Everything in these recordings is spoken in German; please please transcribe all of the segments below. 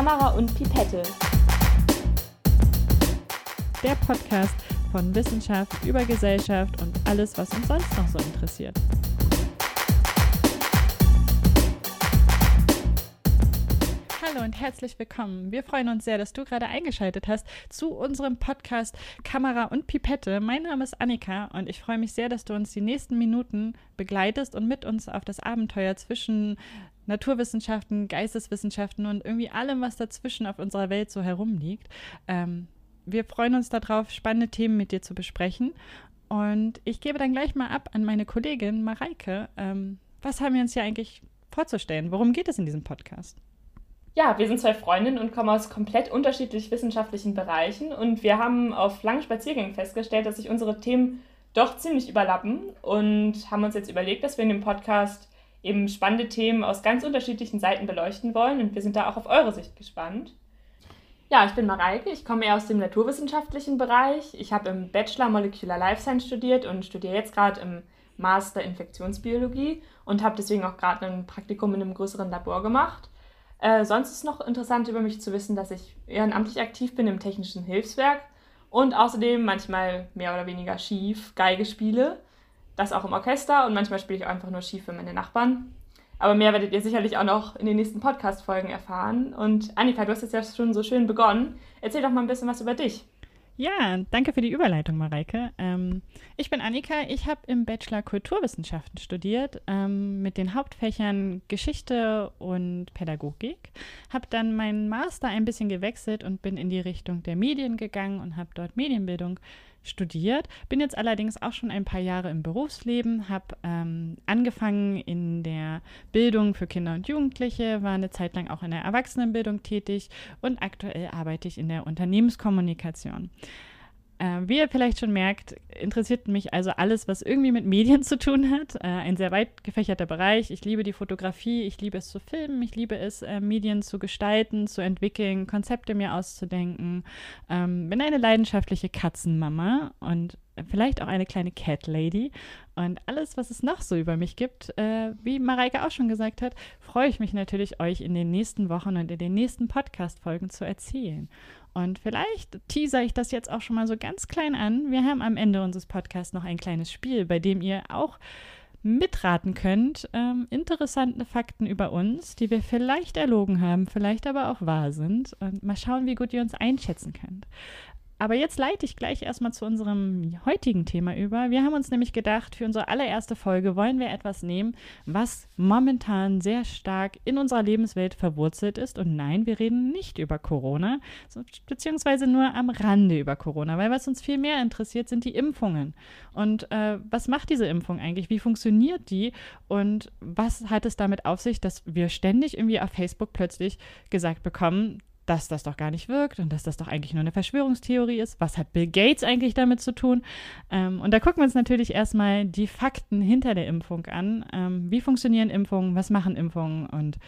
Kamera und Pipette. Der Podcast von Wissenschaft über Gesellschaft und alles, was uns sonst noch so interessiert. Hallo und herzlich willkommen. Wir freuen uns sehr, dass du gerade eingeschaltet hast zu unserem Podcast Kamera und Pipette. Mein Name ist Annika und ich freue mich sehr, dass du uns die nächsten Minuten begleitest und mit uns auf das Abenteuer zwischen Naturwissenschaften, Geisteswissenschaften und irgendwie allem, was dazwischen auf unserer Welt so herumliegt. Ähm, wir freuen uns darauf, spannende Themen mit dir zu besprechen. Und ich gebe dann gleich mal ab an meine Kollegin Mareike. Ähm, was haben wir uns hier eigentlich vorzustellen? Worum geht es in diesem Podcast? Ja, wir sind zwei Freundinnen und kommen aus komplett unterschiedlich wissenschaftlichen Bereichen und wir haben auf langen Spaziergängen festgestellt, dass sich unsere Themen doch ziemlich überlappen und haben uns jetzt überlegt, dass wir in dem Podcast eben spannende Themen aus ganz unterschiedlichen Seiten beleuchten wollen und wir sind da auch auf eure Sicht gespannt. Ja, ich bin Mareike, ich komme eher aus dem naturwissenschaftlichen Bereich. Ich habe im Bachelor Molecular Life Science studiert und studiere jetzt gerade im Master Infektionsbiologie und habe deswegen auch gerade ein Praktikum in einem größeren Labor gemacht. Äh, sonst ist noch interessant über mich zu wissen, dass ich ehrenamtlich aktiv bin im Technischen Hilfswerk und außerdem manchmal mehr oder weniger schief Geige spiele. Das auch im Orchester und manchmal spiele ich auch einfach nur schief für meine Nachbarn. Aber mehr werdet ihr sicherlich auch noch in den nächsten Podcast-Folgen erfahren. Und Annika, du hast jetzt ja schon so schön begonnen. Erzähl doch mal ein bisschen was über dich. Ja, danke für die Überleitung, Mareike. Ähm, ich bin Annika. Ich habe im Bachelor Kulturwissenschaften studiert ähm, mit den Hauptfächern Geschichte und Pädagogik. Habe dann meinen Master ein bisschen gewechselt und bin in die Richtung der Medien gegangen und habe dort Medienbildung studiert. Bin jetzt allerdings auch schon ein paar Jahre im Berufsleben, habe ähm, angefangen in der Bildung für Kinder und Jugendliche, war eine Zeit lang auch in der Erwachsenenbildung tätig und aktuell arbeite ich in der Unternehmenskommunikation. Äh, wie ihr vielleicht schon merkt, interessiert mich also alles, was irgendwie mit Medien zu tun hat. Äh, ein sehr weit gefächerter Bereich. Ich liebe die Fotografie, ich liebe es zu filmen, ich liebe es, äh, Medien zu gestalten, zu entwickeln, Konzepte mir auszudenken. Ähm, bin eine leidenschaftliche Katzenmama und vielleicht auch eine kleine Cat Lady. Und alles, was es noch so über mich gibt, äh, wie Mareike auch schon gesagt hat, freue ich mich natürlich, euch in den nächsten Wochen und in den nächsten Podcast-Folgen zu erzählen. Und vielleicht teaser ich das jetzt auch schon mal so ganz klein an. Wir haben am Ende unseres Podcasts noch ein kleines Spiel, bei dem ihr auch mitraten könnt. Ähm, interessante Fakten über uns, die wir vielleicht erlogen haben, vielleicht aber auch wahr sind. Und mal schauen, wie gut ihr uns einschätzen könnt. Aber jetzt leite ich gleich erstmal zu unserem heutigen Thema über. Wir haben uns nämlich gedacht, für unsere allererste Folge wollen wir etwas nehmen, was momentan sehr stark in unserer Lebenswelt verwurzelt ist. Und nein, wir reden nicht über Corona, beziehungsweise nur am Rande über Corona, weil was uns viel mehr interessiert, sind die Impfungen. Und äh, was macht diese Impfung eigentlich? Wie funktioniert die? Und was hat es damit auf sich, dass wir ständig irgendwie auf Facebook plötzlich gesagt bekommen, dass das doch gar nicht wirkt und dass das doch eigentlich nur eine Verschwörungstheorie ist. Was hat Bill Gates eigentlich damit zu tun? Ähm, und da gucken wir uns natürlich erstmal die Fakten hinter der Impfung an. Ähm, wie funktionieren Impfungen? Was machen Impfungen? Und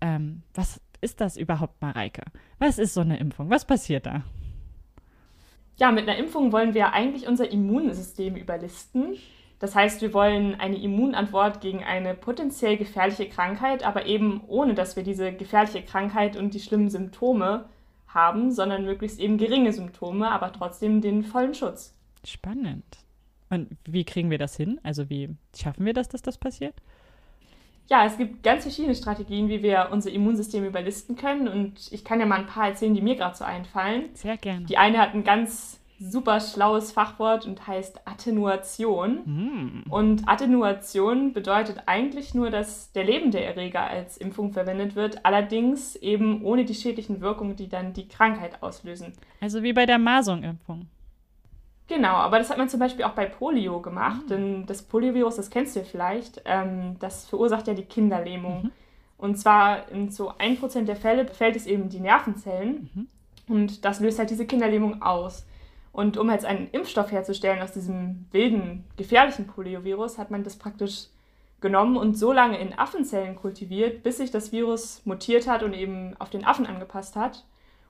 ähm, was ist das überhaupt, Mareike? Was ist so eine Impfung? Was passiert da? Ja, mit einer Impfung wollen wir eigentlich unser Immunsystem überlisten. Das heißt, wir wollen eine Immunantwort gegen eine potenziell gefährliche Krankheit, aber eben ohne, dass wir diese gefährliche Krankheit und die schlimmen Symptome haben, sondern möglichst eben geringe Symptome, aber trotzdem den vollen Schutz. Spannend. Und wie kriegen wir das hin? Also wie schaffen wir das, dass das passiert? Ja, es gibt ganz verschiedene Strategien, wie wir unser Immunsystem überlisten können. Und ich kann ja mal ein paar erzählen, die mir gerade so einfallen. Sehr gerne. Die eine hat ein ganz super schlaues Fachwort und heißt Attenuation. Mm. Und Attenuation bedeutet eigentlich nur, dass der lebende Erreger als Impfung verwendet wird, allerdings eben ohne die schädlichen Wirkungen, die dann die Krankheit auslösen. Also wie bei der Masung-Impfung. Genau, aber das hat man zum Beispiel auch bei Polio gemacht, mm. denn das Poliovirus, das kennst du ja vielleicht, ähm, das verursacht ja die Kinderlähmung. Mhm. Und zwar in so 1% der Fälle befällt es eben die Nervenzellen mhm. und das löst halt diese Kinderlähmung aus. Und um jetzt einen Impfstoff herzustellen aus diesem wilden, gefährlichen Poliovirus, hat man das praktisch genommen und so lange in Affenzellen kultiviert, bis sich das Virus mutiert hat und eben auf den Affen angepasst hat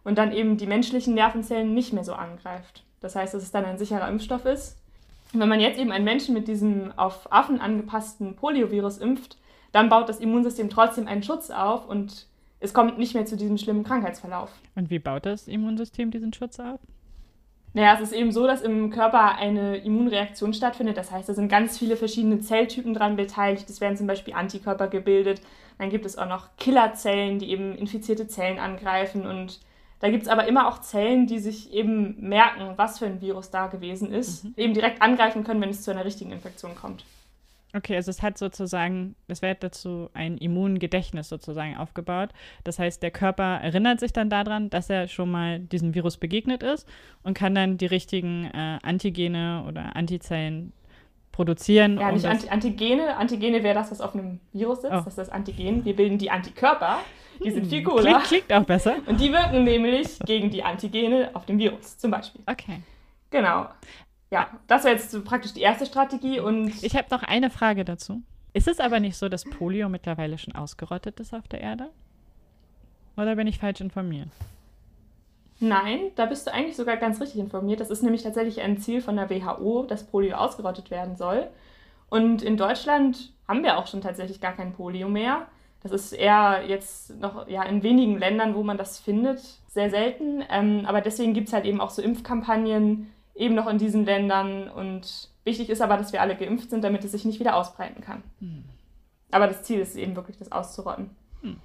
und dann eben die menschlichen Nervenzellen nicht mehr so angreift. Das heißt, dass es dann ein sicherer Impfstoff ist. Und wenn man jetzt eben einen Menschen mit diesem auf Affen angepassten Poliovirus impft, dann baut das Immunsystem trotzdem einen Schutz auf und es kommt nicht mehr zu diesem schlimmen Krankheitsverlauf. Und wie baut das Immunsystem diesen Schutz auf? Naja, es ist eben so, dass im Körper eine Immunreaktion stattfindet. Das heißt, da sind ganz viele verschiedene Zelltypen dran beteiligt. Es werden zum Beispiel Antikörper gebildet. Dann gibt es auch noch Killerzellen, die eben infizierte Zellen angreifen. Und da gibt es aber immer auch Zellen, die sich eben merken, was für ein Virus da gewesen ist, mhm. eben direkt angreifen können, wenn es zu einer richtigen Infektion kommt. Okay, also es hat sozusagen, es wird dazu ein Immungedächtnis sozusagen aufgebaut. Das heißt, der Körper erinnert sich dann daran, dass er schon mal diesem Virus begegnet ist und kann dann die richtigen äh, Antigene oder Antizellen produzieren. Ja, um nicht Anti Antigene. Antigene wäre das, was auf einem Virus sitzt. Oh. Das ist das Antigen. Wir bilden die Antikörper. Die sind viel hm, cooler. Klingt, klingt auch besser. Und die wirken nämlich gegen die Antigene auf dem Virus zum Beispiel. Okay. Genau. Ja, das wäre jetzt so praktisch die erste Strategie und. Ich habe noch eine Frage dazu. Ist es aber nicht so, dass Polio mittlerweile schon ausgerottet ist auf der Erde? Oder bin ich falsch informiert? Nein, da bist du eigentlich sogar ganz richtig informiert. Das ist nämlich tatsächlich ein Ziel von der WHO, dass Polio ausgerottet werden soll. Und in Deutschland haben wir auch schon tatsächlich gar kein Polio mehr. Das ist eher jetzt noch ja, in wenigen Ländern, wo man das findet, sehr selten. Ähm, aber deswegen gibt es halt eben auch so Impfkampagnen eben noch in diesen Ländern. Und wichtig ist aber, dass wir alle geimpft sind, damit es sich nicht wieder ausbreiten kann. Hm. Aber das Ziel ist eben wirklich, das auszurotten. Hm.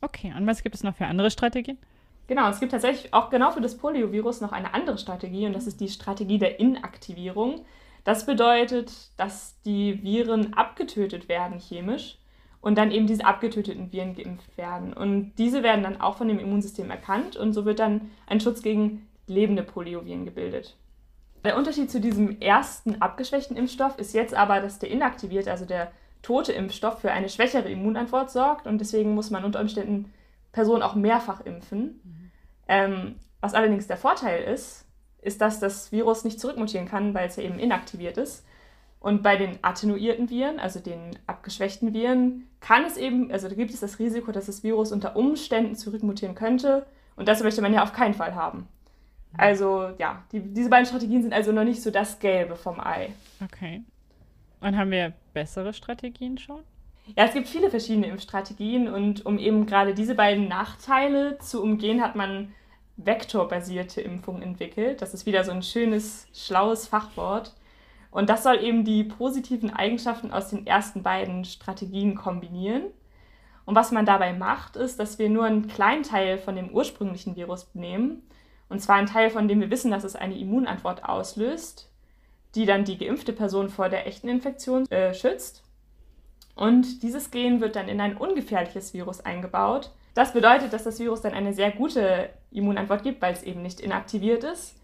Okay, und was gibt es noch für andere Strategien? Genau, es gibt tatsächlich auch genau für das Poliovirus noch eine andere Strategie und das ist die Strategie der Inaktivierung. Das bedeutet, dass die Viren abgetötet werden chemisch und dann eben diese abgetöteten Viren geimpft werden. Und diese werden dann auch von dem Immunsystem erkannt und so wird dann ein Schutz gegen lebende Polioviren gebildet. Der Unterschied zu diesem ersten abgeschwächten Impfstoff ist jetzt aber, dass der inaktivierte, also der tote Impfstoff für eine schwächere Immunantwort sorgt und deswegen muss man unter Umständen Personen auch mehrfach impfen. Mhm. Ähm, was allerdings der Vorteil ist, ist, dass das Virus nicht zurückmutieren kann, weil es ja eben inaktiviert ist. Und bei den attenuierten Viren, also den abgeschwächten Viren, kann es eben, also da gibt es das Risiko, dass das Virus unter Umständen zurückmutieren könnte. Und das möchte man ja auf keinen Fall haben. Also ja, die, diese beiden Strategien sind also noch nicht so das Gelbe vom Ei. Okay. Und haben wir bessere Strategien schon? Ja, es gibt viele verschiedene Impfstrategien und um eben gerade diese beiden Nachteile zu umgehen, hat man vektorbasierte Impfungen entwickelt. Das ist wieder so ein schönes, schlaues Fachwort. Und das soll eben die positiven Eigenschaften aus den ersten beiden Strategien kombinieren. Und was man dabei macht, ist, dass wir nur einen kleinen Teil von dem ursprünglichen Virus nehmen und zwar ein Teil, von dem wir wissen, dass es eine Immunantwort auslöst, die dann die geimpfte Person vor der echten Infektion äh, schützt. Und dieses Gen wird dann in ein ungefährliches Virus eingebaut. Das bedeutet, dass das Virus dann eine sehr gute Immunantwort gibt, weil es eben nicht inaktiviert ist,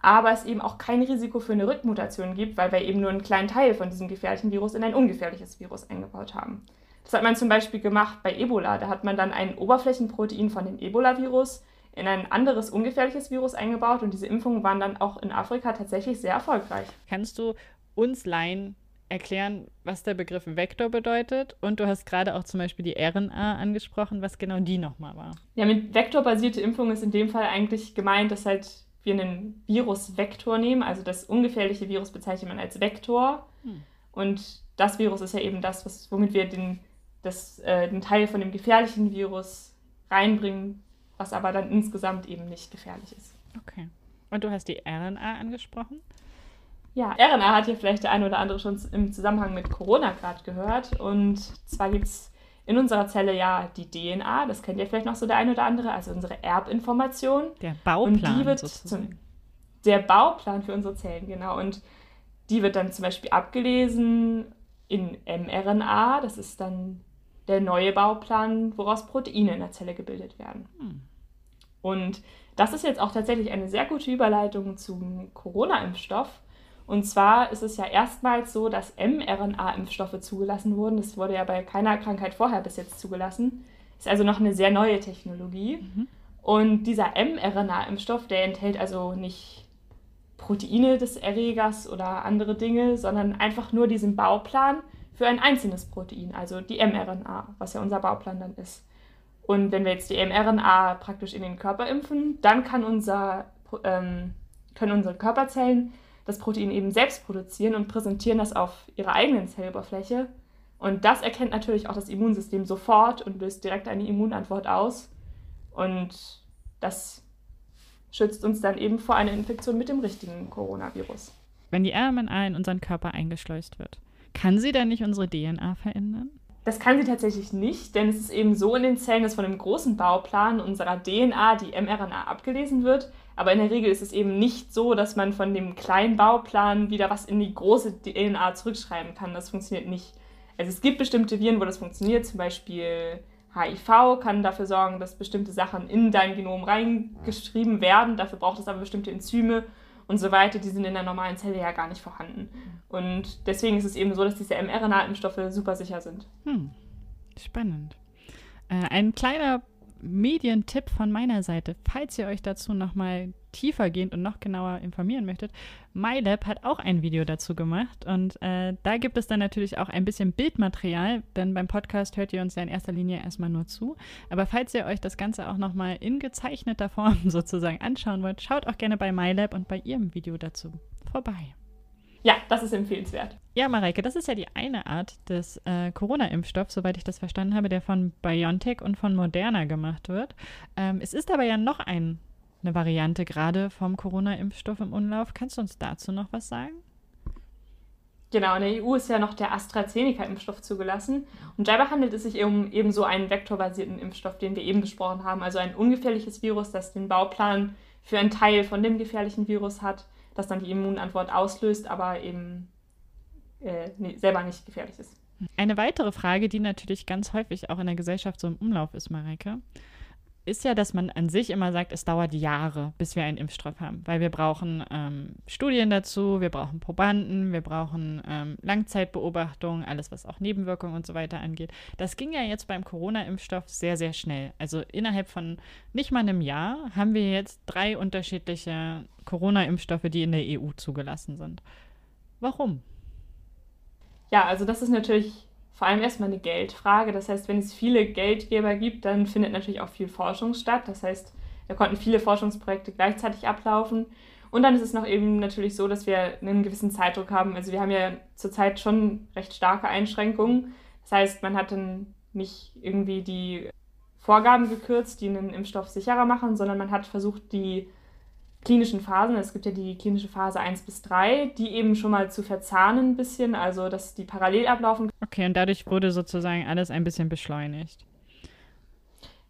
aber es eben auch kein Risiko für eine Rückmutation gibt, weil wir eben nur einen kleinen Teil von diesem gefährlichen Virus in ein ungefährliches Virus eingebaut haben. Das hat man zum Beispiel gemacht bei Ebola. Da hat man dann ein Oberflächenprotein von dem Ebola-Virus in ein anderes ungefährliches Virus eingebaut und diese Impfungen waren dann auch in Afrika tatsächlich sehr erfolgreich. Kannst du uns Laien erklären, was der Begriff Vektor bedeutet? Und du hast gerade auch zum Beispiel die RNA angesprochen, was genau die nochmal war. Ja, mit vektorbasierte Impfung ist in dem Fall eigentlich gemeint, dass halt wir einen Virusvektor nehmen, also das ungefährliche Virus bezeichnet man als Vektor. Hm. Und das Virus ist ja eben das, was, womit wir den, das, äh, den Teil von dem gefährlichen Virus reinbringen, was aber dann insgesamt eben nicht gefährlich ist. Okay. Und du hast die RNA angesprochen? Ja, RNA hat ja vielleicht der eine oder andere schon im Zusammenhang mit Corona gerade gehört. Und zwar gibt es in unserer Zelle ja die DNA, das kennt ja vielleicht noch so der eine oder andere, also unsere Erbinformation. Der Bauplan. Und die wird zum, der Bauplan für unsere Zellen, genau. Und die wird dann zum Beispiel abgelesen in mRNA, das ist dann der neue Bauplan, woraus Proteine in der Zelle gebildet werden. Hm. Und das ist jetzt auch tatsächlich eine sehr gute Überleitung zum Corona-Impfstoff. Und zwar ist es ja erstmals so, dass mRNA-Impfstoffe zugelassen wurden. Das wurde ja bei keiner Krankheit vorher bis jetzt zugelassen. Ist also noch eine sehr neue Technologie. Mhm. Und dieser mRNA-Impfstoff, der enthält also nicht Proteine des Erregers oder andere Dinge, sondern einfach nur diesen Bauplan, für ein einzelnes Protein, also die mRNA, was ja unser Bauplan dann ist. Und wenn wir jetzt die mRNA praktisch in den Körper impfen, dann kann unser, ähm, können unsere Körperzellen das Protein eben selbst produzieren und präsentieren das auf ihrer eigenen Zelloberfläche. Und das erkennt natürlich auch das Immunsystem sofort und löst direkt eine Immunantwort aus. Und das schützt uns dann eben vor einer Infektion mit dem richtigen Coronavirus. Wenn die RNA in unseren Körper eingeschleust wird, kann sie dann nicht unsere DNA verändern? Das kann sie tatsächlich nicht, denn es ist eben so in den Zellen, dass von dem großen Bauplan unserer DNA die mRNA abgelesen wird. Aber in der Regel ist es eben nicht so, dass man von dem kleinen Bauplan wieder was in die große DNA zurückschreiben kann. Das funktioniert nicht. Also es gibt bestimmte Viren, wo das funktioniert, zum Beispiel HIV kann dafür sorgen, dass bestimmte Sachen in dein Genom reingeschrieben werden. Dafür braucht es aber bestimmte Enzyme und so weiter. Die sind in der normalen Zelle ja gar nicht vorhanden. Und deswegen ist es eben so, dass diese mRNA-Impfstoffe super sicher sind. Hm. Spannend. Äh, ein kleiner Medientipp von meiner Seite, falls ihr euch dazu nochmal tiefergehend und noch genauer informieren möchtet. MyLab hat auch ein Video dazu gemacht und äh, da gibt es dann natürlich auch ein bisschen Bildmaterial, denn beim Podcast hört ihr uns ja in erster Linie erstmal nur zu. Aber falls ihr euch das Ganze auch nochmal in gezeichneter Form sozusagen anschauen wollt, schaut auch gerne bei MyLab und bei ihrem Video dazu vorbei. Ja, das ist empfehlenswert. Ja, Mareike, das ist ja die eine Art des äh, Corona-Impfstoffs, soweit ich das verstanden habe, der von BioNTech und von Moderna gemacht wird. Ähm, es ist aber ja noch ein, eine Variante gerade vom Corona-Impfstoff im Umlauf. Kannst du uns dazu noch was sagen? Genau, in der EU ist ja noch der AstraZeneca-Impfstoff zugelassen. Und dabei handelt es sich um eben so einen vektorbasierten Impfstoff, den wir eben besprochen haben. Also ein ungefährliches Virus, das den Bauplan für einen Teil von dem gefährlichen Virus hat das dann die Immunantwort auslöst, aber eben äh, nee, selber nicht gefährlich ist. Eine weitere Frage, die natürlich ganz häufig auch in der Gesellschaft so im Umlauf ist, Mareike, ist ja, dass man an sich immer sagt, es dauert Jahre, bis wir einen Impfstoff haben, weil wir brauchen ähm, Studien dazu, wir brauchen Probanden, wir brauchen ähm, Langzeitbeobachtungen, alles, was auch Nebenwirkungen und so weiter angeht. Das ging ja jetzt beim Corona-Impfstoff sehr, sehr schnell. Also innerhalb von nicht mal einem Jahr haben wir jetzt drei unterschiedliche Corona-Impfstoffe, die in der EU zugelassen sind. Warum? Ja, also das ist natürlich vor allem erstmal eine Geldfrage. Das heißt, wenn es viele Geldgeber gibt, dann findet natürlich auch viel Forschung statt. Das heißt, da konnten viele Forschungsprojekte gleichzeitig ablaufen. Und dann ist es noch eben natürlich so, dass wir einen gewissen Zeitdruck haben. Also wir haben ja zurzeit schon recht starke Einschränkungen. Das heißt, man hat dann nicht irgendwie die Vorgaben gekürzt, die einen Impfstoff sicherer machen, sondern man hat versucht, die klinischen Phasen, es gibt ja die klinische Phase 1 bis 3, die eben schon mal zu verzahnen ein bisschen, also dass die parallel ablaufen. Okay, und dadurch wurde sozusagen alles ein bisschen beschleunigt.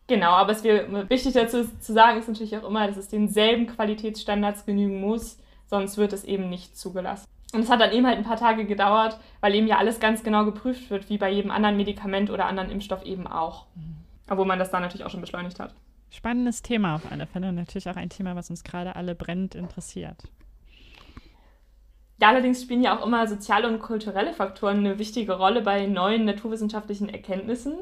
Genau, aber es wäre wichtig dazu zu sagen ist natürlich auch immer, dass es denselben Qualitätsstandards genügen muss, sonst wird es eben nicht zugelassen. Und es hat dann eben halt ein paar Tage gedauert, weil eben ja alles ganz genau geprüft wird, wie bei jedem anderen Medikament oder anderen Impfstoff eben auch. Mhm. Obwohl man das dann natürlich auch schon beschleunigt hat. Spannendes Thema auf alle Fälle und natürlich auch ein Thema, was uns gerade alle brennend interessiert. Ja, allerdings spielen ja auch immer soziale und kulturelle Faktoren eine wichtige Rolle bei neuen naturwissenschaftlichen Erkenntnissen.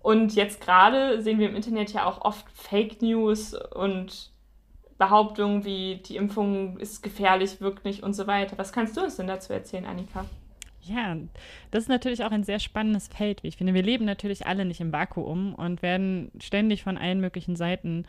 Und jetzt gerade sehen wir im Internet ja auch oft Fake News und Behauptungen wie die Impfung ist gefährlich, wirkt nicht und so weiter. Was kannst du uns denn dazu erzählen, Annika? Ja, das ist natürlich auch ein sehr spannendes Feld, wie ich finde. Wir leben natürlich alle nicht im Vakuum und werden ständig von allen möglichen Seiten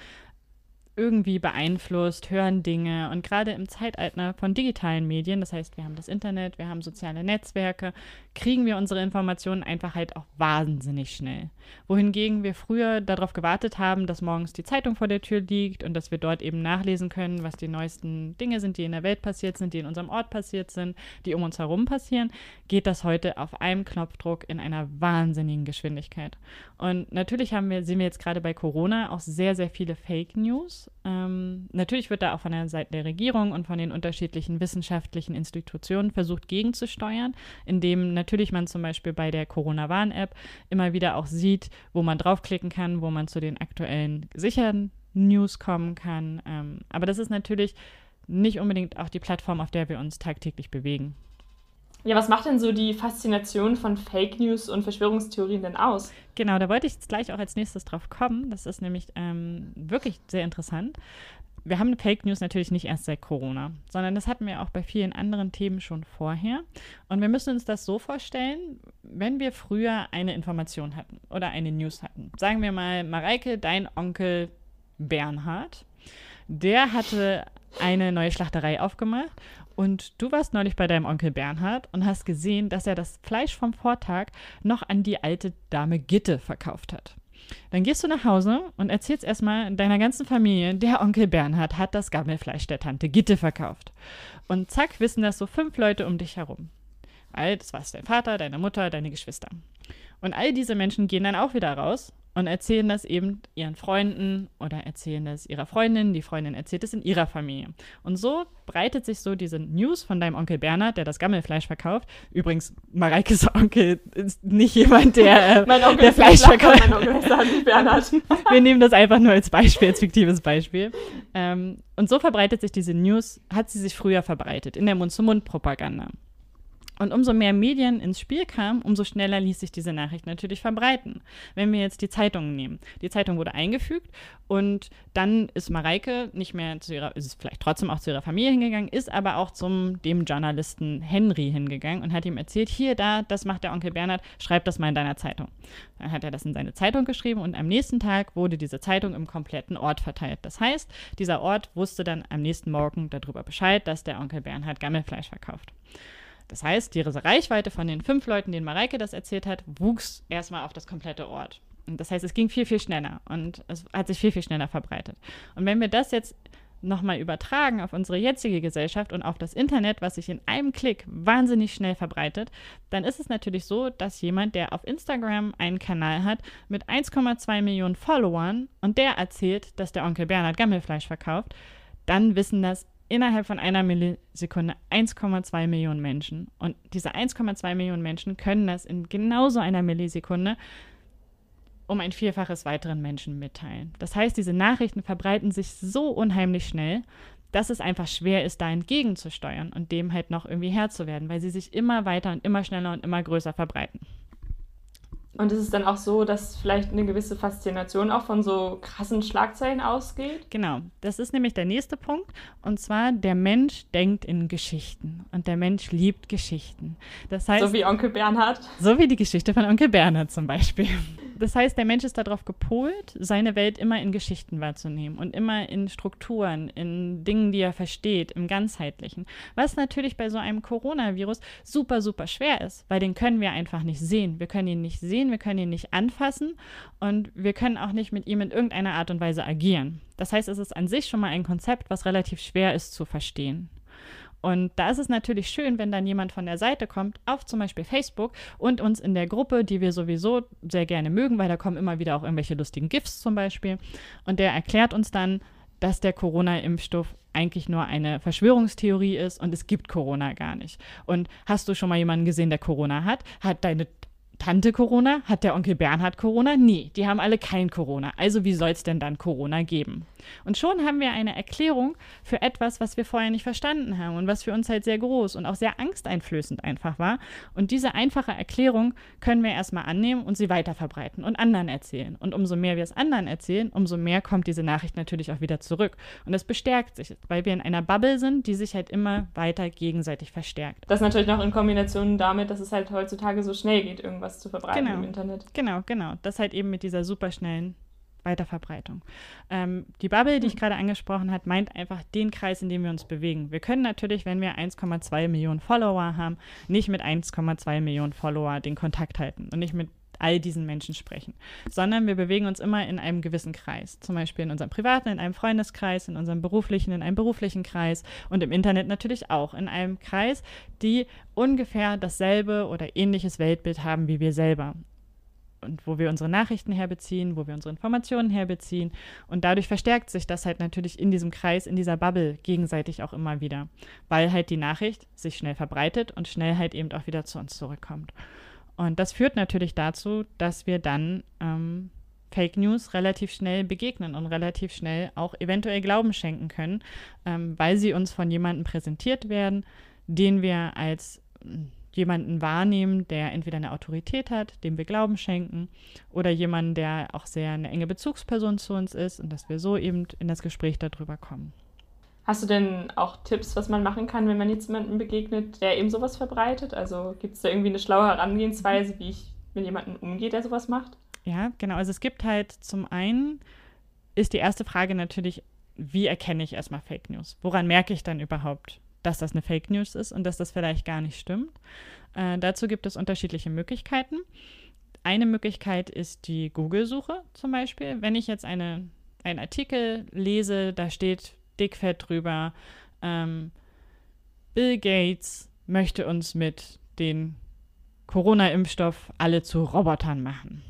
irgendwie beeinflusst, hören Dinge. Und gerade im Zeitalter von digitalen Medien, das heißt, wir haben das Internet, wir haben soziale Netzwerke, kriegen wir unsere Informationen einfach halt auch wahnsinnig schnell. Wohingegen wir früher darauf gewartet haben, dass morgens die Zeitung vor der Tür liegt und dass wir dort eben nachlesen können, was die neuesten Dinge sind, die in der Welt passiert sind, die in unserem Ort passiert sind, die um uns herum passieren, geht das heute auf einem Knopfdruck in einer wahnsinnigen Geschwindigkeit. Und natürlich haben wir, sehen wir jetzt gerade bei Corona auch sehr, sehr viele Fake News ähm, natürlich wird da auch von der Seite der Regierung und von den unterschiedlichen wissenschaftlichen Institutionen versucht gegenzusteuern, indem natürlich man zum Beispiel bei der Corona-Warn-App immer wieder auch sieht, wo man draufklicken kann, wo man zu den aktuellen sicheren News kommen kann. Ähm, aber das ist natürlich nicht unbedingt auch die Plattform, auf der wir uns tagtäglich bewegen. Ja, was macht denn so die Faszination von Fake News und Verschwörungstheorien denn aus? Genau, da wollte ich jetzt gleich auch als nächstes drauf kommen. Das ist nämlich ähm, wirklich sehr interessant. Wir haben Fake News natürlich nicht erst seit Corona, sondern das hatten wir auch bei vielen anderen Themen schon vorher. Und wir müssen uns das so vorstellen, wenn wir früher eine Information hatten oder eine News hatten. Sagen wir mal, Mareike, dein Onkel Bernhard, der hatte eine neue Schlachterei aufgemacht Und du warst neulich bei deinem Onkel Bernhard und hast gesehen, dass er das Fleisch vom Vortag noch an die alte Dame Gitte verkauft hat. Dann gehst du nach Hause und erzählst erstmal deiner ganzen Familie, der Onkel Bernhard hat das Gammelfleisch der Tante Gitte verkauft. Und zack, wissen das so fünf Leute um dich herum. Weil das war dein Vater, deine Mutter, deine Geschwister. Und all diese Menschen gehen dann auch wieder raus und erzählen das eben ihren Freunden oder erzählen das ihrer Freundin. Die Freundin erzählt es in ihrer Familie. Und so breitet sich so diese News von deinem Onkel Bernhard, der das Gammelfleisch verkauft. Übrigens, Mareikes Onkel ist nicht jemand, der, äh, der Fleisch verkauft. Mein Onkel ist Bernhard. Wir nehmen das einfach nur als Beispiel, als fiktives Beispiel. Ähm, und so verbreitet sich diese News, hat sie sich früher verbreitet, in der Mund-zu-Mund-Propaganda. Und umso mehr Medien ins Spiel kamen, umso schneller ließ sich diese Nachricht natürlich verbreiten. Wenn wir jetzt die Zeitungen nehmen. Die Zeitung wurde eingefügt und dann ist Mareike nicht mehr zu ihrer, ist vielleicht trotzdem auch zu ihrer Familie hingegangen, ist aber auch zum dem Journalisten Henry hingegangen und hat ihm erzählt, hier, da, das macht der Onkel Bernhard, schreib das mal in deiner Zeitung. Dann hat er das in seine Zeitung geschrieben und am nächsten Tag wurde diese Zeitung im kompletten Ort verteilt. Das heißt, dieser Ort wusste dann am nächsten Morgen darüber Bescheid, dass der Onkel Bernhard Gammelfleisch verkauft. Das heißt, die Reichweite von den fünf Leuten, denen Mareike das erzählt hat, wuchs erstmal auf das komplette Ort. Und das heißt, es ging viel, viel schneller und es hat sich viel, viel schneller verbreitet. Und wenn wir das jetzt nochmal übertragen auf unsere jetzige Gesellschaft und auf das Internet, was sich in einem Klick wahnsinnig schnell verbreitet, dann ist es natürlich so, dass jemand, der auf Instagram einen Kanal hat mit 1,2 Millionen Followern und der erzählt, dass der Onkel Bernhard Gammelfleisch verkauft, dann wissen das innerhalb von einer Millisekunde 1,2 Millionen Menschen. Und diese 1,2 Millionen Menschen können das in genauso einer Millisekunde um ein Vielfaches weiteren Menschen mitteilen. Das heißt, diese Nachrichten verbreiten sich so unheimlich schnell, dass es einfach schwer ist, da entgegenzusteuern und dem halt noch irgendwie Herr zu werden, weil sie sich immer weiter und immer schneller und immer größer verbreiten. Und ist es dann auch so, dass vielleicht eine gewisse Faszination auch von so krassen Schlagzeilen ausgeht? Genau, das ist nämlich der nächste Punkt. Und zwar, der Mensch denkt in Geschichten und der Mensch liebt Geschichten. Das heißt, so wie Onkel Bernhard. So wie die Geschichte von Onkel Bernhard zum Beispiel. Das heißt, der Mensch ist darauf gepolt, seine Welt immer in Geschichten wahrzunehmen und immer in Strukturen, in Dingen, die er versteht, im Ganzheitlichen. Was natürlich bei so einem Coronavirus super, super schwer ist, weil den können wir einfach nicht sehen. Wir können ihn nicht sehen, wir können ihn nicht anfassen und wir können auch nicht mit ihm in irgendeiner Art und Weise agieren. Das heißt, es ist an sich schon mal ein Konzept, was relativ schwer ist zu verstehen. Und da ist es natürlich schön, wenn dann jemand von der Seite kommt, auf zum Beispiel Facebook und uns in der Gruppe, die wir sowieso sehr gerne mögen, weil da kommen immer wieder auch irgendwelche lustigen GIFs zum Beispiel, und der erklärt uns dann, dass der Corona-Impfstoff eigentlich nur eine Verschwörungstheorie ist und es gibt Corona gar nicht. Und hast du schon mal jemanden gesehen, der Corona hat? Hat deine Tante Corona? Hat der Onkel Bernhard Corona? Nee, die haben alle kein Corona. Also wie soll es denn dann Corona geben? Und schon haben wir eine Erklärung für etwas, was wir vorher nicht verstanden haben und was für uns halt sehr groß und auch sehr angsteinflößend einfach war. Und diese einfache Erklärung können wir erstmal annehmen und sie weiter verbreiten und anderen erzählen. Und umso mehr wir es anderen erzählen, umso mehr kommt diese Nachricht natürlich auch wieder zurück. Und es bestärkt sich, weil wir in einer Bubble sind, die sich halt immer weiter gegenseitig verstärkt. Das natürlich noch in Kombination damit, dass es halt heutzutage so schnell geht, irgendwas zu verbreiten genau. im Internet. Genau, genau. Das halt eben mit dieser superschnellen Weiterverbreitung. Ähm, die Bubble, die ich hm. gerade angesprochen habe, meint einfach den Kreis, in dem wir uns bewegen. Wir können natürlich, wenn wir 1,2 Millionen Follower haben, nicht mit 1,2 Millionen Follower den Kontakt halten und nicht mit all diesen Menschen sprechen, sondern wir bewegen uns immer in einem gewissen Kreis. Zum Beispiel in unserem privaten, in einem Freundeskreis, in unserem beruflichen, in einem beruflichen Kreis und im Internet natürlich auch in einem Kreis, die ungefähr dasselbe oder ähnliches Weltbild haben wie wir selber und wo wir unsere Nachrichten herbeziehen, wo wir unsere Informationen herbeziehen. Und dadurch verstärkt sich das halt natürlich in diesem Kreis, in dieser Bubble gegenseitig auch immer wieder, weil halt die Nachricht sich schnell verbreitet und schnell halt eben auch wieder zu uns zurückkommt. Und das führt natürlich dazu, dass wir dann ähm, Fake News relativ schnell begegnen und relativ schnell auch eventuell Glauben schenken können, ähm, weil sie uns von jemandem präsentiert werden, den wir als jemanden wahrnehmen, der entweder eine Autorität hat, dem wir Glauben schenken, oder jemanden, der auch sehr eine enge Bezugsperson zu uns ist und dass wir so eben in das Gespräch darüber kommen. Hast du denn auch Tipps, was man machen kann, wenn man jetzt jemandem begegnet, der eben sowas verbreitet? Also gibt es da irgendwie eine schlaue Herangehensweise, wie ich mit jemandem umgehe, der sowas macht? Ja, genau. Also es gibt halt zum einen, ist die erste Frage natürlich, wie erkenne ich erstmal Fake News? Woran merke ich dann überhaupt, dass das eine Fake News ist und dass das vielleicht gar nicht stimmt. Äh, dazu gibt es unterschiedliche Möglichkeiten. Eine Möglichkeit ist die Google-Suche zum Beispiel. Wenn ich jetzt eine, einen Artikel lese, da steht dickfett drüber, ähm, Bill Gates möchte uns mit den Corona-Impfstoff alle zu Robotern machen.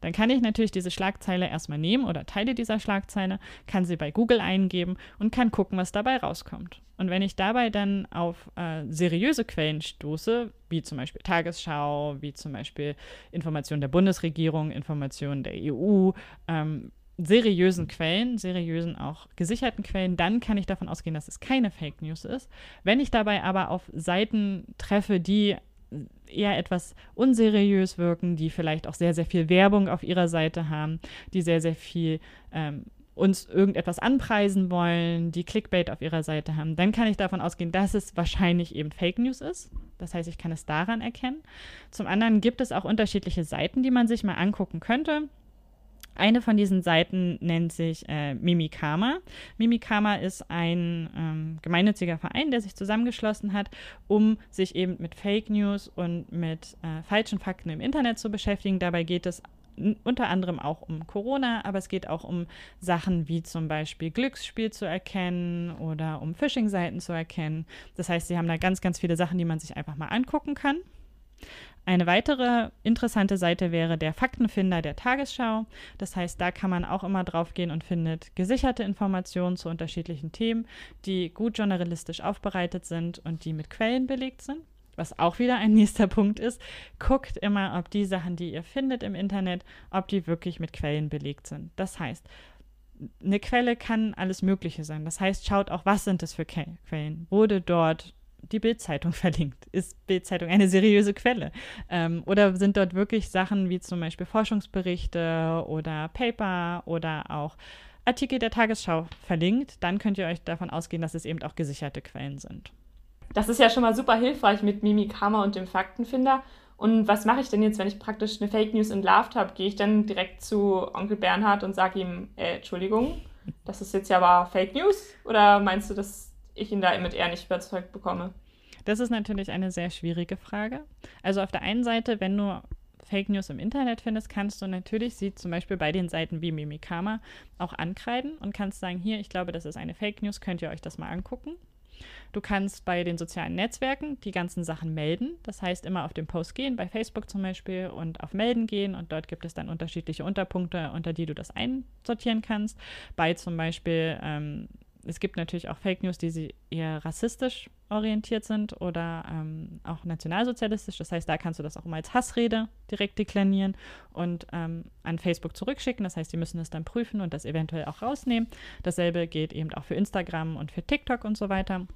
Dann kann ich natürlich diese Schlagzeile erstmal nehmen oder Teile dieser Schlagzeile, kann sie bei Google eingeben und kann gucken, was dabei rauskommt. Und wenn ich dabei dann auf äh, seriöse Quellen stoße, wie zum Beispiel Tagesschau, wie zum Beispiel Informationen der Bundesregierung, Informationen der EU, ähm, seriösen Quellen, seriösen auch gesicherten Quellen, dann kann ich davon ausgehen, dass es keine Fake News ist. Wenn ich dabei aber auf Seiten treffe, die eher etwas unseriös wirken, die vielleicht auch sehr, sehr viel Werbung auf ihrer Seite haben, die sehr, sehr viel ähm, uns irgendetwas anpreisen wollen, die Clickbait auf ihrer Seite haben, dann kann ich davon ausgehen, dass es wahrscheinlich eben Fake News ist. Das heißt, ich kann es daran erkennen. Zum anderen gibt es auch unterschiedliche Seiten, die man sich mal angucken könnte. Eine von diesen Seiten nennt sich äh, Mimikama. Mimikama ist ein ähm, gemeinnütziger Verein, der sich zusammengeschlossen hat, um sich eben mit Fake News und mit äh, falschen Fakten im Internet zu beschäftigen. Dabei geht es unter anderem auch um Corona, aber es geht auch um Sachen wie zum Beispiel Glücksspiel zu erkennen oder um Phishing-Seiten zu erkennen. Das heißt, sie haben da ganz, ganz viele Sachen, die man sich einfach mal angucken kann. Eine weitere interessante Seite wäre der Faktenfinder der Tagesschau. Das heißt, da kann man auch immer drauf gehen und findet gesicherte Informationen zu unterschiedlichen Themen, die gut journalistisch aufbereitet sind und die mit Quellen belegt sind. Was auch wieder ein nächster Punkt ist, guckt immer, ob die Sachen, die ihr findet im Internet, ob die wirklich mit Quellen belegt sind. Das heißt, eine Quelle kann alles Mögliche sein. Das heißt, schaut auch, was sind das für Quellen? Wurde dort die Bildzeitung verlinkt? Ist Bildzeitung eine seriöse Quelle? Ähm, oder sind dort wirklich Sachen wie zum Beispiel Forschungsberichte oder Paper oder auch Artikel der Tagesschau verlinkt? Dann könnt ihr euch davon ausgehen, dass es eben auch gesicherte Quellen sind. Das ist ja schon mal super hilfreich mit Mimikama und dem Faktenfinder. Und was mache ich denn jetzt, wenn ich praktisch eine Fake News entlarvt habe? Gehe ich dann direkt zu Onkel Bernhard und sage ihm, äh, Entschuldigung, das ist jetzt ja aber Fake News? Oder meinst du, dass ich ihn da mit eher nicht überzeugt bekomme? Das ist natürlich eine sehr schwierige Frage. Also auf der einen Seite, wenn du Fake News im Internet findest, kannst du natürlich sie zum Beispiel bei den Seiten wie Mimikama auch ankreiden und kannst sagen, hier, ich glaube, das ist eine Fake News, könnt ihr euch das mal angucken. Du kannst bei den sozialen Netzwerken die ganzen Sachen melden. Das heißt, immer auf den Post gehen, bei Facebook zum Beispiel, und auf Melden gehen. Und dort gibt es dann unterschiedliche Unterpunkte, unter die du das einsortieren kannst. Bei zum Beispiel ähm, es gibt natürlich auch Fake News, die eher rassistisch orientiert sind oder ähm, auch nationalsozialistisch. Das heißt, da kannst du das auch immer als Hassrede direkt deklarieren und ähm, an Facebook zurückschicken. Das heißt, die müssen es dann prüfen und das eventuell auch rausnehmen. Dasselbe geht eben auch für Instagram und für TikTok und so weiter.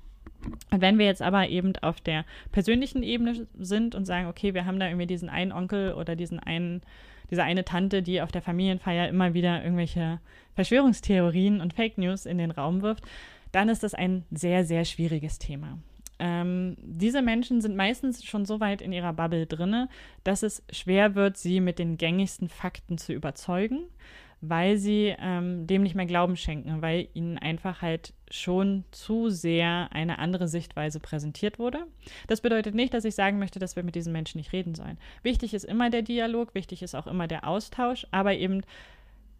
Und wenn wir jetzt aber eben auf der persönlichen Ebene sind und sagen, okay, wir haben da irgendwie diesen einen Onkel oder diesen einen diese eine Tante, die auf der Familienfeier immer wieder irgendwelche Verschwörungstheorien und Fake News in den Raum wirft, dann ist das ein sehr, sehr schwieriges Thema. Ähm, diese Menschen sind meistens schon so weit in ihrer Bubble drinne, dass es schwer wird, sie mit den gängigsten Fakten zu überzeugen weil sie ähm, dem nicht mehr Glauben schenken, weil ihnen einfach halt schon zu sehr eine andere Sichtweise präsentiert wurde. Das bedeutet nicht, dass ich sagen möchte, dass wir mit diesen Menschen nicht reden sollen. Wichtig ist immer der Dialog, wichtig ist auch immer der Austausch, aber eben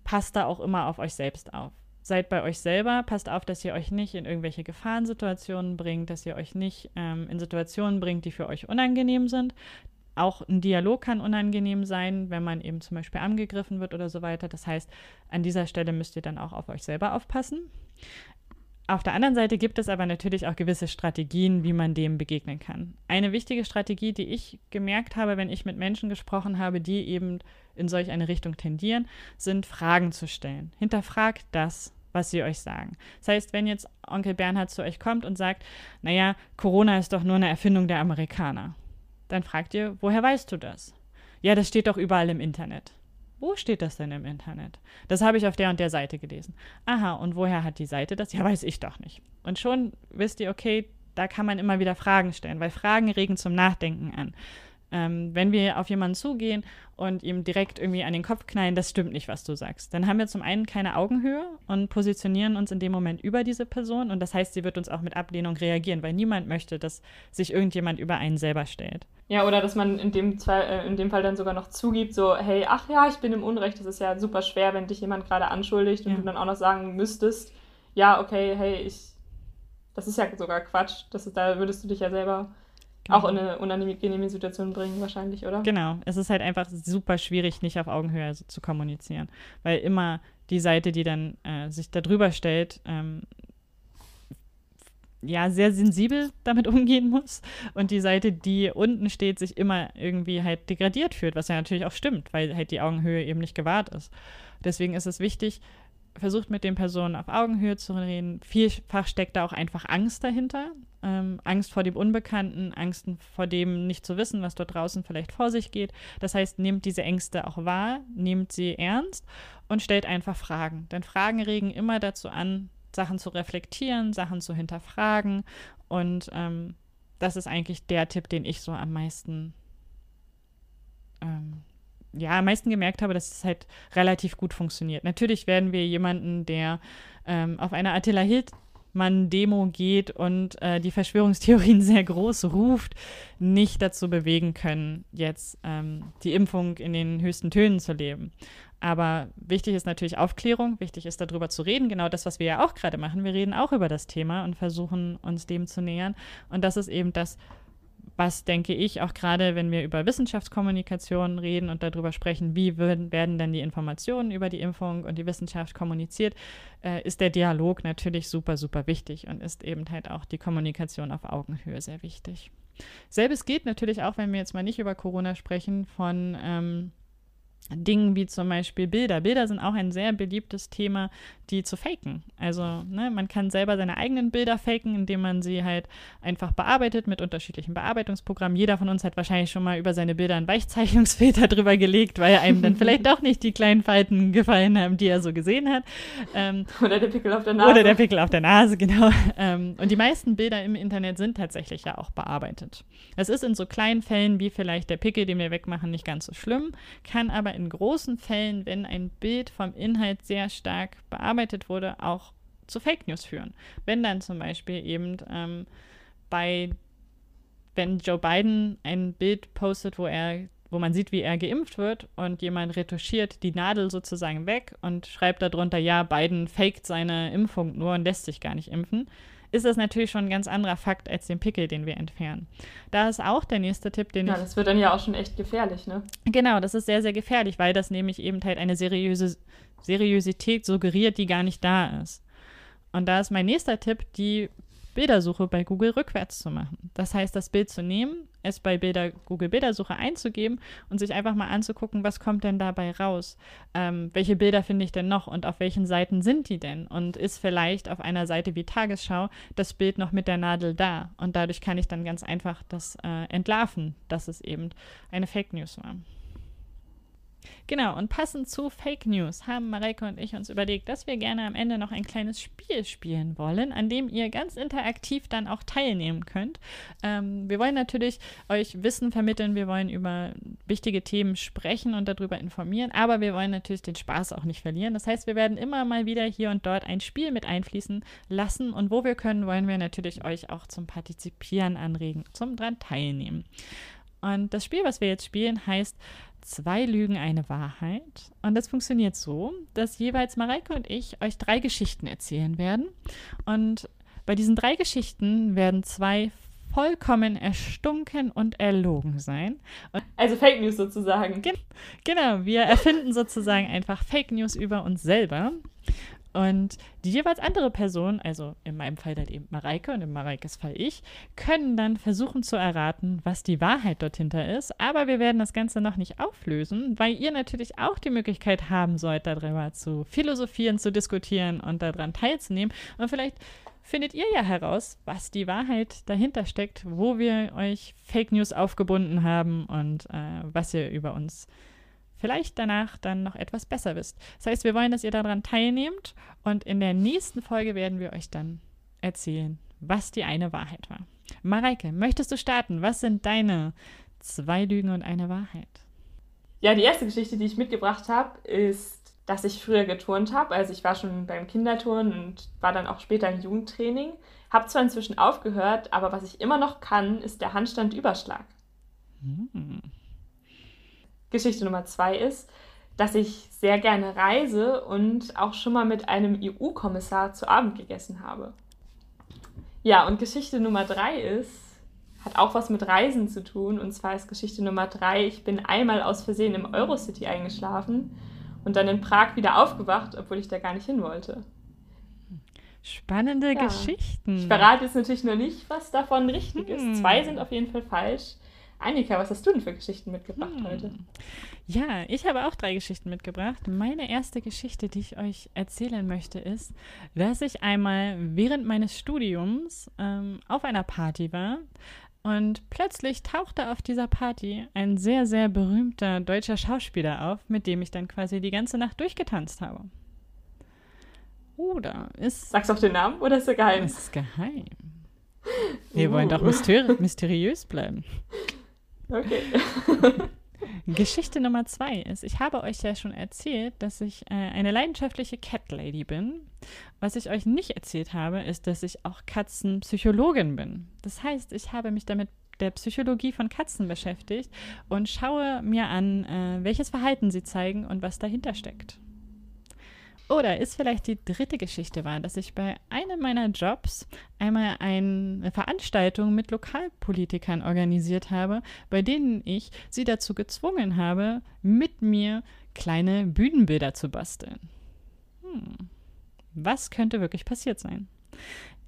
passt da auch immer auf euch selbst auf. Seid bei euch selber, passt auf, dass ihr euch nicht in irgendwelche Gefahrensituationen bringt, dass ihr euch nicht ähm, in Situationen bringt, die für euch unangenehm sind. Auch ein Dialog kann unangenehm sein, wenn man eben zum Beispiel angegriffen wird oder so weiter. Das heißt, an dieser Stelle müsst ihr dann auch auf euch selber aufpassen. Auf der anderen Seite gibt es aber natürlich auch gewisse Strategien, wie man dem begegnen kann. Eine wichtige Strategie, die ich gemerkt habe, wenn ich mit Menschen gesprochen habe, die eben in solch eine Richtung tendieren, sind Fragen zu stellen. Hinterfragt das, was sie euch sagen. Das heißt, wenn jetzt Onkel Bernhard zu euch kommt und sagt, naja, Corona ist doch nur eine Erfindung der Amerikaner dann fragt ihr, woher weißt du das? Ja, das steht doch überall im Internet. Wo steht das denn im Internet? Das habe ich auf der und der Seite gelesen. Aha, und woher hat die Seite das? Ja, weiß ich doch nicht. Und schon wisst ihr, okay, da kann man immer wieder Fragen stellen, weil Fragen regen zum Nachdenken an. Ähm, wenn wir auf jemanden zugehen und ihm direkt irgendwie an den Kopf knallen, das stimmt nicht, was du sagst. Dann haben wir zum einen keine Augenhöhe und positionieren uns in dem Moment über diese Person. Und das heißt, sie wird uns auch mit Ablehnung reagieren, weil niemand möchte, dass sich irgendjemand über einen selber stellt. Ja, oder dass man in dem, zwei, äh, in dem Fall dann sogar noch zugibt, so, hey, ach ja, ich bin im Unrecht. Das ist ja super schwer, wenn dich jemand gerade anschuldigt und ja. du dann auch noch sagen müsstest, ja, okay, hey, ich, das ist ja sogar Quatsch. Das ist, da würdest du dich ja selber. Auch in eine unangenehme Situation bringen, wahrscheinlich, oder? Genau. Es ist halt einfach super schwierig, nicht auf Augenhöhe zu kommunizieren. Weil immer die Seite, die dann äh, sich darüber stellt, ähm, ja, sehr sensibel damit umgehen muss und die Seite, die unten steht, sich immer irgendwie halt degradiert fühlt, was ja natürlich auch stimmt, weil halt die Augenhöhe eben nicht gewahrt ist. Deswegen ist es wichtig, versucht mit den Personen auf Augenhöhe zu reden. Vielfach steckt da auch einfach Angst dahinter. Ähm, Angst vor dem Unbekannten, Angst vor dem nicht zu wissen, was dort draußen vielleicht vor sich geht. Das heißt, nehmt diese Ängste auch wahr, nehmt sie ernst und stellt einfach Fragen. Denn Fragen regen immer dazu an, Sachen zu reflektieren, Sachen zu hinterfragen. Und ähm, das ist eigentlich der Tipp, den ich so am meisten ähm, ja, am meisten gemerkt habe, dass es halt relativ gut funktioniert. Natürlich werden wir jemanden, der ähm, auf einer Attila Hildmann-Demo geht und äh, die Verschwörungstheorien sehr groß ruft, nicht dazu bewegen können, jetzt ähm, die Impfung in den höchsten Tönen zu leben. Aber wichtig ist natürlich Aufklärung, wichtig ist darüber zu reden, genau das, was wir ja auch gerade machen. Wir reden auch über das Thema und versuchen uns dem zu nähern. Und das ist eben das, was denke ich, auch gerade wenn wir über Wissenschaftskommunikation reden und darüber sprechen, wie werden denn die Informationen über die Impfung und die Wissenschaft kommuniziert, äh, ist der Dialog natürlich super, super wichtig und ist eben halt auch die Kommunikation auf Augenhöhe sehr wichtig. Selbes gilt natürlich auch, wenn wir jetzt mal nicht über Corona sprechen, von ähm, Dingen wie zum Beispiel Bilder. Bilder sind auch ein sehr beliebtes Thema, die zu faken. Also ne, man kann selber seine eigenen Bilder faken, indem man sie halt einfach bearbeitet mit unterschiedlichen Bearbeitungsprogrammen. Jeder von uns hat wahrscheinlich schon mal über seine Bilder einen Weichzeichnungsfilter drüber gelegt, weil einem dann vielleicht doch nicht die kleinen Falten gefallen haben, die er so gesehen hat. Ähm, oder der Pickel auf der Nase. Oder der Pickel auf der Nase, genau. Ähm, und die meisten Bilder im Internet sind tatsächlich ja auch bearbeitet. Es ist in so kleinen Fällen wie vielleicht der Pickel, den wir wegmachen, nicht ganz so schlimm, kann aber in großen Fällen, wenn ein Bild vom Inhalt sehr stark bearbeitet wurde, auch zu Fake News führen. Wenn dann zum Beispiel eben ähm, bei, wenn Joe Biden ein Bild postet, wo er wo man sieht, wie er geimpft wird und jemand retuschiert die Nadel sozusagen weg und schreibt darunter, ja, Biden faked seine Impfung nur und lässt sich gar nicht impfen, ist das natürlich schon ein ganz anderer Fakt als den Pickel, den wir entfernen. Da ist auch der nächste Tipp, den ja, ich. Ja, das wird dann ja auch schon echt gefährlich, ne? Genau, das ist sehr, sehr gefährlich, weil das nämlich eben halt eine seriöse Seriosität suggeriert, die gar nicht da ist. Und da ist mein nächster Tipp, die Bildersuche bei Google rückwärts zu machen. Das heißt, das Bild zu nehmen, es bei Bilder, Google Bildersuche einzugeben und sich einfach mal anzugucken, was kommt denn dabei raus? Ähm, welche Bilder finde ich denn noch und auf welchen Seiten sind die denn? Und ist vielleicht auf einer Seite wie Tagesschau das Bild noch mit der Nadel da? Und dadurch kann ich dann ganz einfach das äh, entlarven, dass es eben eine Fake News war. Genau, und passend zu Fake News haben Mareike und ich uns überlegt, dass wir gerne am Ende noch ein kleines Spiel spielen wollen, an dem ihr ganz interaktiv dann auch teilnehmen könnt. Ähm, wir wollen natürlich euch Wissen vermitteln, wir wollen über wichtige Themen sprechen und darüber informieren, aber wir wollen natürlich den Spaß auch nicht verlieren. Das heißt, wir werden immer mal wieder hier und dort ein Spiel mit einfließen lassen und wo wir können, wollen wir natürlich euch auch zum Partizipieren anregen, zum dran teilnehmen. Und das Spiel, was wir jetzt spielen, heißt Zwei Lügen, eine Wahrheit. Und das funktioniert so, dass jeweils Mareike und ich euch drei Geschichten erzählen werden. Und bei diesen drei Geschichten werden zwei vollkommen erstunken und erlogen sein. Und also Fake News sozusagen. Gen genau, wir erfinden sozusagen einfach Fake News über uns selber. Und die jeweils andere Person, also in meinem Fall dann eben Mareike und in Mareikes Fall ich, können dann versuchen zu erraten, was die Wahrheit dort hinter ist. Aber wir werden das Ganze noch nicht auflösen, weil ihr natürlich auch die Möglichkeit haben sollt, darüber zu philosophieren, zu diskutieren und daran teilzunehmen. Und vielleicht findet ihr ja heraus, was die Wahrheit dahinter steckt, wo wir euch Fake News aufgebunden haben und äh, was ihr über uns vielleicht danach dann noch etwas besser wisst. Das heißt, wir wollen, dass ihr daran teilnehmt und in der nächsten Folge werden wir euch dann erzählen, was die eine Wahrheit war. Mareike, möchtest du starten? Was sind deine Zwei Lügen und eine Wahrheit. Ja, die erste Geschichte, die ich mitgebracht habe, ist, dass ich früher geturnt habe. Also ich war schon beim Kinderturnen und war dann auch später im Jugendtraining. Habe zwar inzwischen aufgehört, aber was ich immer noch kann, ist der Handstand-Überschlag. Hm. Geschichte Nummer zwei ist, dass ich sehr gerne reise und auch schon mal mit einem EU-Kommissar zu Abend gegessen habe. Ja, und Geschichte Nummer drei ist, hat auch was mit Reisen zu tun. Und zwar ist Geschichte Nummer drei, ich bin einmal aus Versehen im Eurocity eingeschlafen und dann in Prag wieder aufgewacht, obwohl ich da gar nicht hin wollte. Spannende ja. Geschichten. Ich verrate jetzt natürlich nur nicht, was davon richtig hm. ist. Zwei sind auf jeden Fall falsch. Annika, was hast du denn für Geschichten mitgebracht hm. heute? Ja, ich habe auch drei Geschichten mitgebracht. Meine erste Geschichte, die ich euch erzählen möchte, ist, dass ich einmal während meines Studiums ähm, auf einer Party war und plötzlich tauchte auf dieser Party ein sehr, sehr berühmter deutscher Schauspieler auf, mit dem ich dann quasi die ganze Nacht durchgetanzt habe. Oder ist. Sagst du auch den Namen oder ist er geheim? Es ist geheim. Wir uh. wollen doch mysteri mysteriös bleiben. Okay. Geschichte Nummer zwei ist, ich habe euch ja schon erzählt, dass ich äh, eine leidenschaftliche Cat Lady bin. Was ich euch nicht erzählt habe, ist, dass ich auch Katzenpsychologin bin. Das heißt, ich habe mich damit der Psychologie von Katzen beschäftigt und schaue mir an, äh, welches Verhalten sie zeigen und was dahinter steckt. Oder ist vielleicht die dritte Geschichte wahr, dass ich bei einem meiner Jobs einmal eine Veranstaltung mit Lokalpolitikern organisiert habe, bei denen ich sie dazu gezwungen habe, mit mir kleine Bühnenbilder zu basteln. Hm. Was könnte wirklich passiert sein?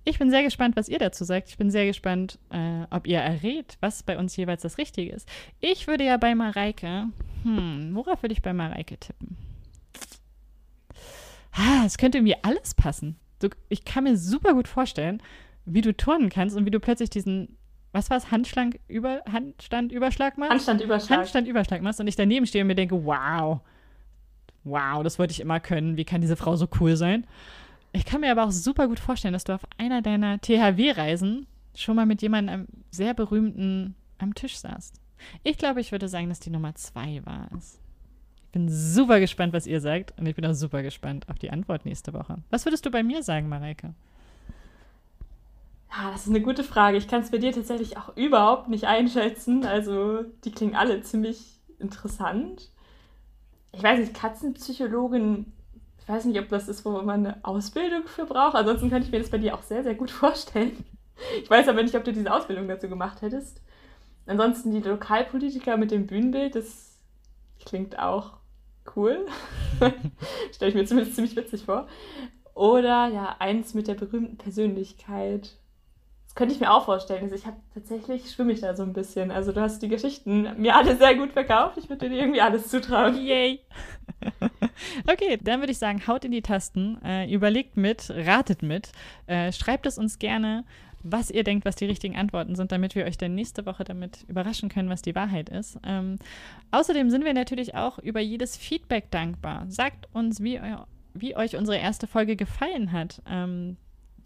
Ich bin sehr gespannt, was ihr dazu sagt. Ich bin sehr gespannt, äh, ob ihr errät, was bei uns jeweils das Richtige ist. Ich würde ja bei Mareike, hm, worauf würde ich bei Mareike tippen? Ah, es könnte irgendwie alles passen. So, ich kann mir super gut vorstellen, wie du turnen kannst und wie du plötzlich diesen, was war es, Handstand, über, Handstandüberschlag machst? Handstandüberschlag. Handstandüberschlag machst und ich daneben stehe und mir denke, wow, wow, das wollte ich immer können. Wie kann diese Frau so cool sein? Ich kann mir aber auch super gut vorstellen, dass du auf einer deiner THW-Reisen schon mal mit jemandem sehr berühmten am Tisch saßt. Ich glaube, ich würde sagen, dass die Nummer zwei war es bin super gespannt, was ihr sagt. Und ich bin auch super gespannt auf die Antwort nächste Woche. Was würdest du bei mir sagen, Mareike? Ja, das ist eine gute Frage. Ich kann es bei dir tatsächlich auch überhaupt nicht einschätzen. Also, die klingen alle ziemlich interessant. Ich weiß nicht, Katzenpsychologin, ich weiß nicht, ob das ist, wo man eine Ausbildung für braucht. Ansonsten könnte ich mir das bei dir auch sehr, sehr gut vorstellen. Ich weiß aber nicht, ob du diese Ausbildung dazu gemacht hättest. Ansonsten die Lokalpolitiker mit dem Bühnenbild, das klingt auch cool. Stelle ich mir zumindest ziemlich witzig vor. Oder ja, eins mit der berühmten Persönlichkeit. Das könnte ich mir auch vorstellen. Also ich habe tatsächlich, schwimme ich da so ein bisschen. Also du hast die Geschichten mir alle sehr gut verkauft. Ich würde dir irgendwie alles zutrauen. Yay! okay, dann würde ich sagen, haut in die Tasten, äh, überlegt mit, ratet mit, äh, schreibt es uns gerne was ihr denkt, was die richtigen Antworten sind, damit wir euch dann nächste Woche damit überraschen können, was die Wahrheit ist. Ähm, außerdem sind wir natürlich auch über jedes Feedback dankbar. Sagt uns, wie, wie euch unsere erste Folge gefallen hat. Ähm,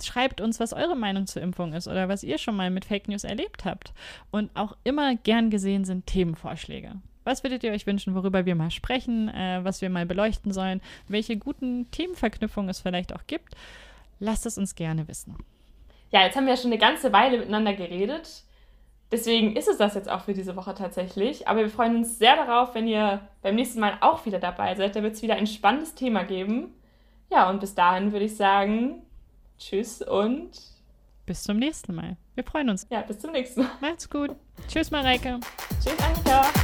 schreibt uns, was eure Meinung zur Impfung ist oder was ihr schon mal mit Fake News erlebt habt. Und auch immer gern gesehen sind Themenvorschläge. Was würdet ihr euch wünschen, worüber wir mal sprechen, äh, was wir mal beleuchten sollen, welche guten Themenverknüpfungen es vielleicht auch gibt? Lasst es uns gerne wissen ja, jetzt haben wir ja schon eine ganze Weile miteinander geredet. Deswegen ist es das jetzt auch für diese Woche tatsächlich. Aber wir freuen uns sehr darauf, wenn ihr beim nächsten Mal auch wieder dabei seid. Da wird es wieder ein spannendes Thema geben. Ja, und bis dahin würde ich sagen, tschüss und bis zum nächsten Mal. Wir freuen uns. Ja, bis zum nächsten Mal. Macht's gut. Tschüss, Mareike. Tschüss, Annika.